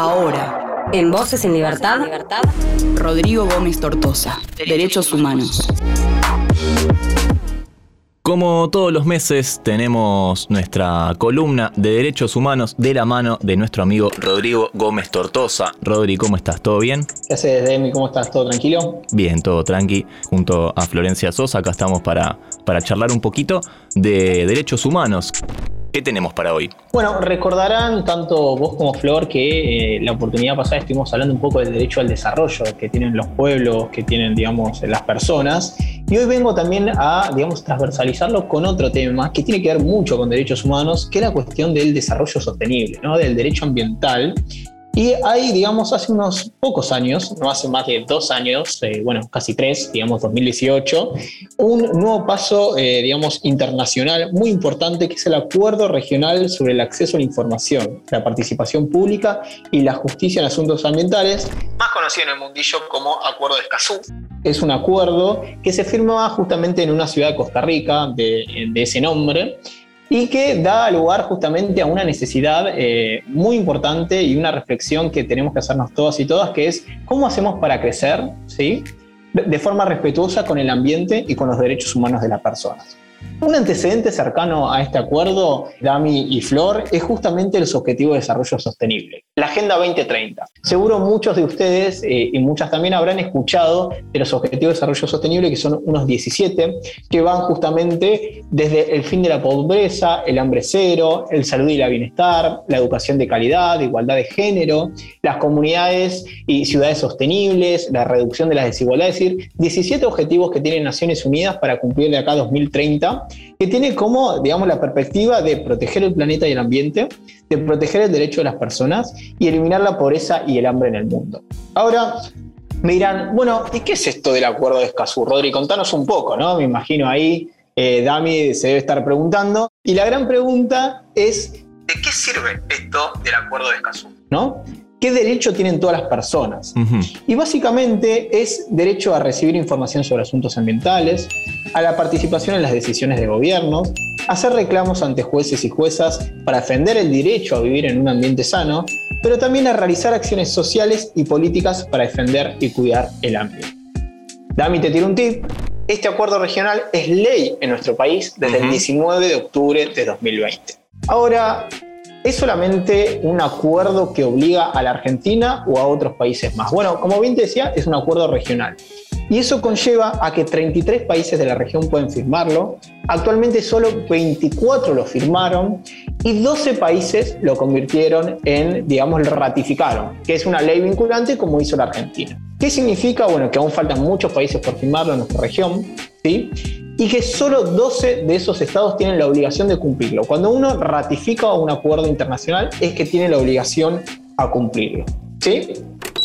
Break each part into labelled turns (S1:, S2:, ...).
S1: Ahora, en Voces en Libertad, Rodrigo Gómez Tortosa, Derechos Humanos.
S2: Como todos los meses tenemos nuestra columna de derechos humanos de la mano de nuestro amigo Rodrigo Gómez Tortosa. Rodri, ¿cómo estás? ¿Todo bien?
S3: ¿Qué haces, Demi? ¿Cómo estás? ¿Todo tranquilo?
S2: Bien, todo tranqui. Junto a Florencia Sosa, acá estamos para, para charlar un poquito de derechos humanos. ¿Qué tenemos para hoy?
S3: Bueno, recordarán tanto vos como Flor que eh, la oportunidad pasada estuvimos hablando un poco del derecho al desarrollo que tienen los pueblos, que tienen, digamos, las personas. Y hoy vengo también a, digamos, transversalizarlo con otro tema que tiene que ver mucho con derechos humanos, que es la cuestión del desarrollo sostenible, ¿no? del derecho ambiental y hay, digamos, hace unos pocos años, no hace más de dos años, eh, bueno, casi tres, digamos, 2018, un nuevo paso, eh, digamos, internacional muy importante que es el Acuerdo Regional sobre el Acceso a la Información, la Participación Pública y la Justicia en Asuntos Ambientales, más conocido en el mundillo como Acuerdo de Escazú. Es un acuerdo que se firma justamente en una ciudad de Costa Rica de, de ese nombre y que da lugar justamente a una necesidad eh, muy importante y una reflexión que tenemos que hacernos todas y todas, que es cómo hacemos para crecer ¿sí? de forma respetuosa con el ambiente y con los derechos humanos de las personas. Un antecedente cercano a este acuerdo, Dami y Flor, es justamente los Objetivos de Desarrollo Sostenible, la Agenda 2030. Seguro muchos de ustedes eh, y muchas también habrán escuchado de los Objetivos de Desarrollo Sostenible, que son unos 17, que van justamente desde el fin de la pobreza, el hambre cero, el salud y el bienestar, la educación de calidad, igualdad de género, las comunidades y ciudades sostenibles, la reducción de las desigualdades, es decir, 17 objetivos que tienen Naciones Unidas para cumplir de acá 2030 que tiene como, digamos, la perspectiva de proteger el planeta y el ambiente, de proteger el derecho de las personas y eliminar la pobreza y el hambre en el mundo. Ahora, me dirán, bueno, ¿y qué es esto del acuerdo de Escazú? Rodri, contanos un poco, ¿no? Me imagino ahí, eh, Dami se debe estar preguntando. Y la gran pregunta es, ¿de qué sirve esto del acuerdo de Escazú? ¿No? ¿Qué derecho tienen todas las personas? Y básicamente es derecho a recibir información sobre asuntos ambientales, a la participación en las decisiones de gobierno, hacer reclamos ante jueces y juezas para defender el derecho a vivir en un ambiente sano, pero también a realizar acciones sociales y políticas para defender y cuidar el ambiente. Dami te tiro un tip. Este acuerdo regional es ley en nuestro país desde el 19 de octubre de 2020. Ahora, ¿Es solamente un acuerdo que obliga a la Argentina o a otros países más? Bueno, como bien te decía, es un acuerdo regional. Y eso conlleva a que 33 países de la región pueden firmarlo. Actualmente solo 24 lo firmaron y 12 países lo convirtieron en, digamos, lo ratificaron, que es una ley vinculante como hizo la Argentina. ¿Qué significa? Bueno, que aún faltan muchos países por firmarlo en nuestra región, ¿sí? y que solo 12 de esos estados tienen la obligación de cumplirlo. Cuando uno ratifica un acuerdo internacional es que tiene la obligación a cumplirlo. ¿Sí?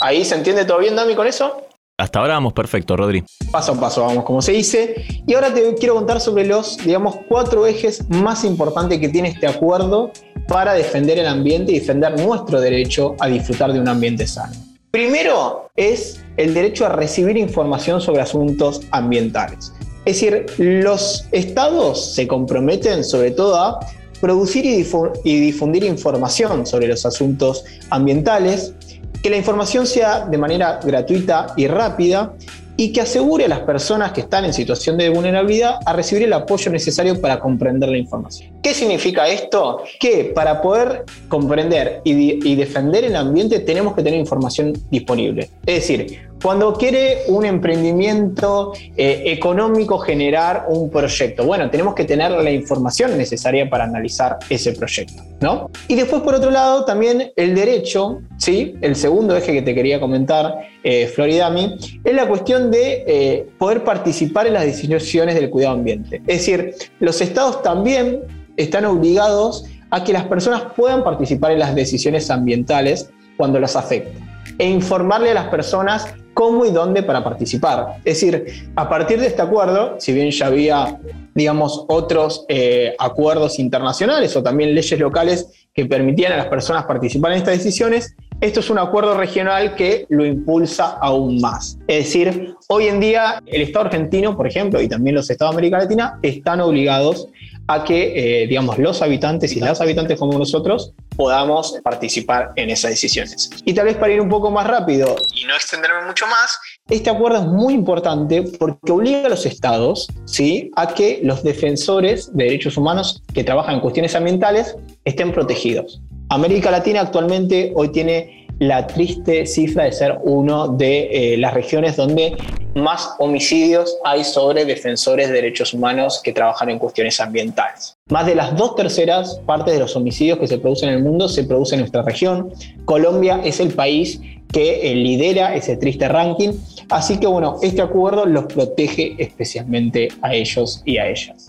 S3: ¿Ahí se entiende todo bien, Dami, con eso?
S2: Hasta ahora vamos perfecto, Rodri.
S3: Paso a paso vamos, como se dice. Y ahora te quiero contar sobre los, digamos, cuatro ejes más importantes que tiene este acuerdo para defender el ambiente y defender nuestro derecho a disfrutar de un ambiente sano. Primero es el derecho a recibir información sobre asuntos ambientales. Es decir, los estados se comprometen sobre todo a producir y difundir información sobre los asuntos ambientales, que la información sea de manera gratuita y rápida y que asegure a las personas que están en situación de vulnerabilidad a recibir el apoyo necesario para comprender la información. ¿Qué significa esto? Que para poder comprender y, defender el ambiente tenemos que tener información disponible. Es decir, cuando quiere un emprendimiento eh, económico generar un proyecto, bueno, tenemos que tener la información necesaria para analizar ese proyecto, ¿no? Y después, por otro lado, también el derecho, ¿sí? El segundo eje que te quería comentar, eh, Floridami, es la cuestión de eh, poder participar en las decisiones del cuidado ambiente. Es decir, los estados también están obligados a que las personas puedan participar en las decisiones ambientales cuando las afecten e informarle a las personas cómo y dónde para participar. Es decir, a partir de este acuerdo, si bien ya había, digamos, otros eh, acuerdos internacionales o también leyes locales que permitían a las personas participar en estas decisiones, esto es un acuerdo regional que lo impulsa aún más. Es decir, hoy en día el Estado argentino, por ejemplo, y también los Estados de América Latina, están obligados a que, eh, digamos, los habitantes y las habitantes como nosotros podamos participar en esas decisiones. Y tal vez para ir un poco más rápido y no extenderme mucho más, este acuerdo es muy importante porque obliga a los estados ¿sí? a que los defensores de derechos humanos que trabajan en cuestiones ambientales estén protegidos. América Latina actualmente hoy tiene la triste cifra de ser uno de eh, las regiones donde más homicidios hay sobre defensores de derechos humanos que trabajan en cuestiones ambientales. Más de las dos terceras partes de los homicidios que se producen en el mundo se producen en nuestra región. Colombia es el país que eh, lidera ese triste ranking. Así que bueno, este acuerdo los protege especialmente a ellos y a ellas.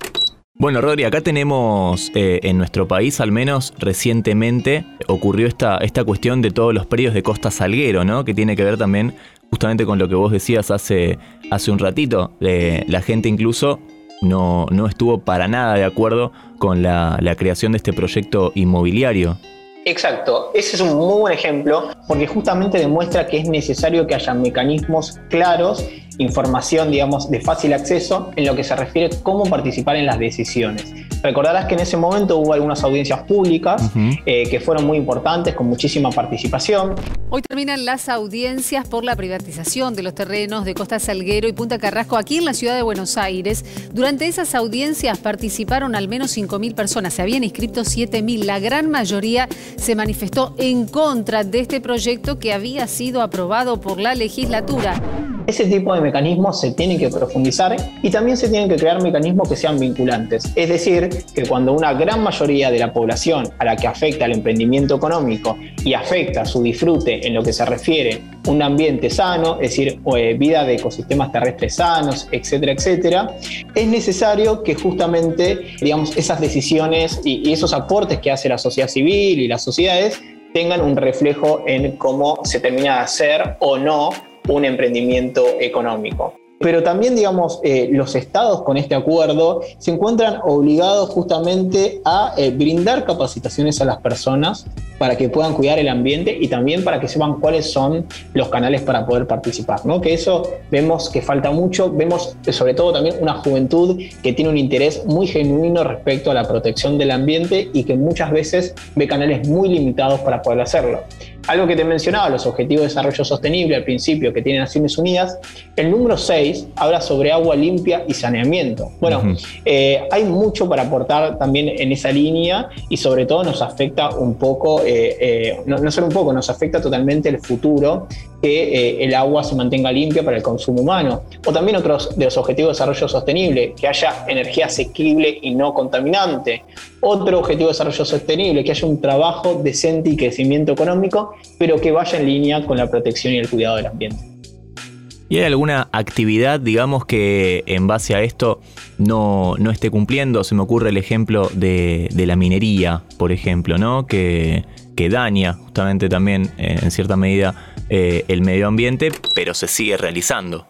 S2: Bueno, Rodri, acá tenemos eh, en nuestro país, al menos recientemente, ocurrió esta, esta cuestión de todos los predios de Costa Salguero, ¿no? Que tiene que ver también justamente con lo que vos decías hace, hace un ratito. la gente incluso no, no, estuvo para nada de acuerdo con la, la creación de este proyecto inmobiliario.
S3: Exacto, ese es un muy buen ejemplo porque justamente demuestra que es necesario que haya mecanismos claros información, digamos, de fácil acceso en lo que se refiere a cómo participar en las decisiones. Recordarás que en ese momento hubo algunas audiencias públicas eh, que fueron muy importantes, con muchísima participación.
S4: Hoy terminan las audiencias por la privatización de los terrenos de Costa Salguero y Punta Carrasco aquí en la ciudad de Buenos Aires. Durante esas audiencias participaron al menos 5.000 personas, se habían inscrito 7.000. La gran mayoría se manifestó en contra de este proyecto que había sido aprobado por la legislatura.
S3: Ese tipo de mecanismos se tienen que profundizar y también se tienen que crear mecanismos que sean vinculantes. Es decir, que cuando una gran mayoría de la población a la que afecta el emprendimiento económico y afecta su disfrute en lo que se refiere un ambiente sano, es decir, eh, vida de ecosistemas terrestres sanos, etcétera, etcétera, es necesario que justamente, digamos, esas decisiones y esos aportes que hace la sociedad civil y las sociedades tengan un reflejo en cómo se termina de hacer o no un emprendimiento económico. Pero también, digamos, eh, los estados con este acuerdo se encuentran obligados justamente a eh, brindar capacitaciones a las personas para que puedan cuidar el ambiente y también para que sepan cuáles son los canales para poder participar, ¿no? Que eso vemos que falta mucho, vemos sobre todo también una juventud que tiene un interés muy genuino respecto a la protección del ambiente y que muchas veces ve canales muy limitados para poder hacerlo. Algo que te mencionaba, los Objetivos de Desarrollo Sostenible al principio que tienen Naciones Unidas, el número 6 habla sobre agua limpia y saneamiento. Bueno, eh, hay mucho para aportar también en esa línea y sobre todo nos afecta un poco, eh, eh, no, no, solo un poco, nos afecta totalmente el futuro que el agua se mantenga limpia para el consumo humano. O también otros de los Objetivos de Desarrollo Sostenible, que haya energía asequible y no contaminante. Otro Objetivo de Desarrollo Sostenible, que haya un trabajo decente y crecimiento económico pero que vaya en línea con la protección y el cuidado del ambiente.
S2: ¿Y hay alguna actividad, digamos, que en base a esto no, esté cumpliendo? Se me ocurre el ejemplo de, la minería, por ejemplo, ¿no? Que, que daña justamente también, eh, en cierta medida, eh, el medio ambiente, pero se sigue realizando.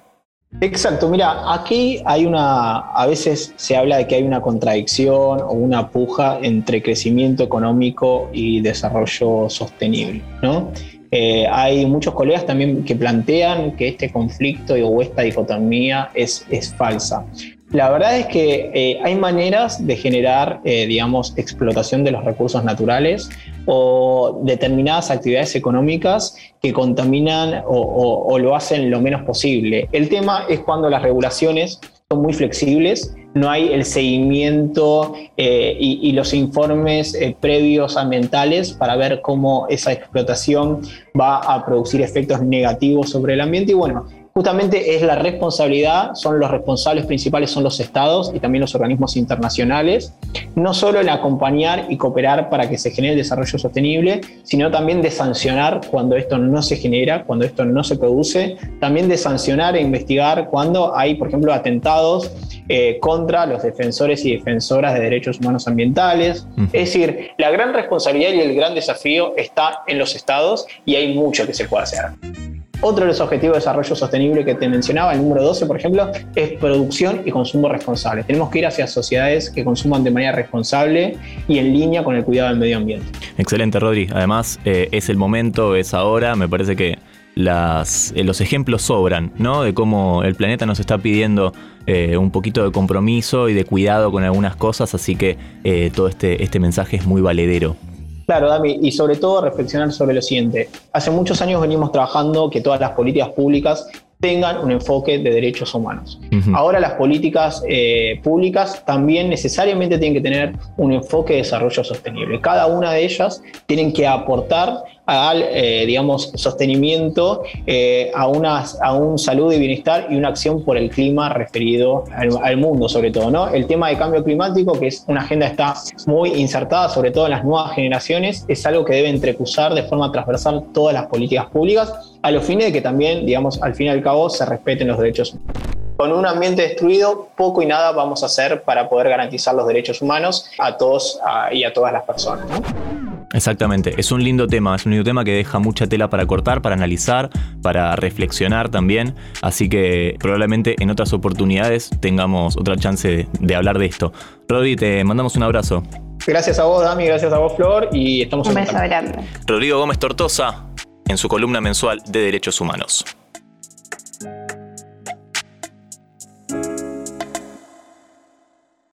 S3: Exacto, mira, aquí hay una, a veces se habla de que hay una contradicción o una puja entre crecimiento económico y desarrollo sostenible, ¿no? Eh, hay muchos colegas también que plantean que este conflicto o esta dicotomía es, es falsa. La verdad es que eh, hay maneras de generar, eh, digamos, explotación de los recursos naturales o determinadas actividades económicas que contaminan o, lo hacen lo menos posible. El tema es cuando las regulaciones son muy flexibles, no hay el seguimiento eh, y, y, los informes previos ambientales para ver cómo esa explotación va a producir efectos negativos sobre el ambiente y bueno, justamente es la responsabilidad, son los responsables principales, son los estados y también los organismos internacionales, no solo en acompañar y cooperar para que se genere el desarrollo sostenible, sino también de sancionar cuando esto no se genera, cuando esto no se produce, también de sancionar e investigar cuando hay, por ejemplo, atentados eh, contra los defensores y defensoras de derechos humanos ambientales. Es decir, la gran responsabilidad y el gran desafío está en los estados y hay mucho que se puede hacer. Otro de los objetivos de desarrollo sostenible que te mencionaba, el número 12, por ejemplo, es producción y consumo responsable. Tenemos que ir hacia sociedades que consuman de manera responsable y en línea con el cuidado del medio ambiente.
S2: Excelente, Rodri. Además, eh, es el momento, es ahora. Me parece que las, los ejemplos sobran, ¿no? De cómo el planeta nos está pidiendo un poquito de compromiso y de cuidado con algunas cosas, así que todo este, este mensaje es muy valedero.
S3: Claro, Dami, y sobre todo reflexionar sobre lo siguiente. Hace muchos años venimos trabajando que todas las políticas públicas tengan un enfoque de derechos humanos. Ahora las políticas eh, públicas también necesariamente tienen que tener un enfoque de desarrollo sostenible. Cada una de ellas tienen que aportar al, eh, digamos, sostenimiento eh, a, unas, a un salud y bienestar y una acción por el clima referido al, mundo, sobre todo. ¿no? El tema de cambio climático, que es una agenda está muy insertada, sobre todo en las nuevas generaciones, es algo que debe entrecruzar de forma transversal todas las políticas públicas, a los fines de que también, digamos, al fin y al cabo, se respeten los derechos con un ambiente destruido, poco y nada vamos a hacer para poder garantizar los derechos humanos a todos y a todas las personas. ¿no?
S2: Exactamente, es un lindo tema, es un lindo tema que deja mucha tela para cortar, para analizar, para reflexionar también, así que probablemente en otras oportunidades tengamos otra chance de, hablar de esto. Rodri, te mandamos un abrazo.
S3: Gracias a vos, Dami, gracias a vos, Flor, y estamos
S5: Un beso grande.
S2: Rodrigo Gómez Tortosa, en su columna mensual de Derechos Humanos.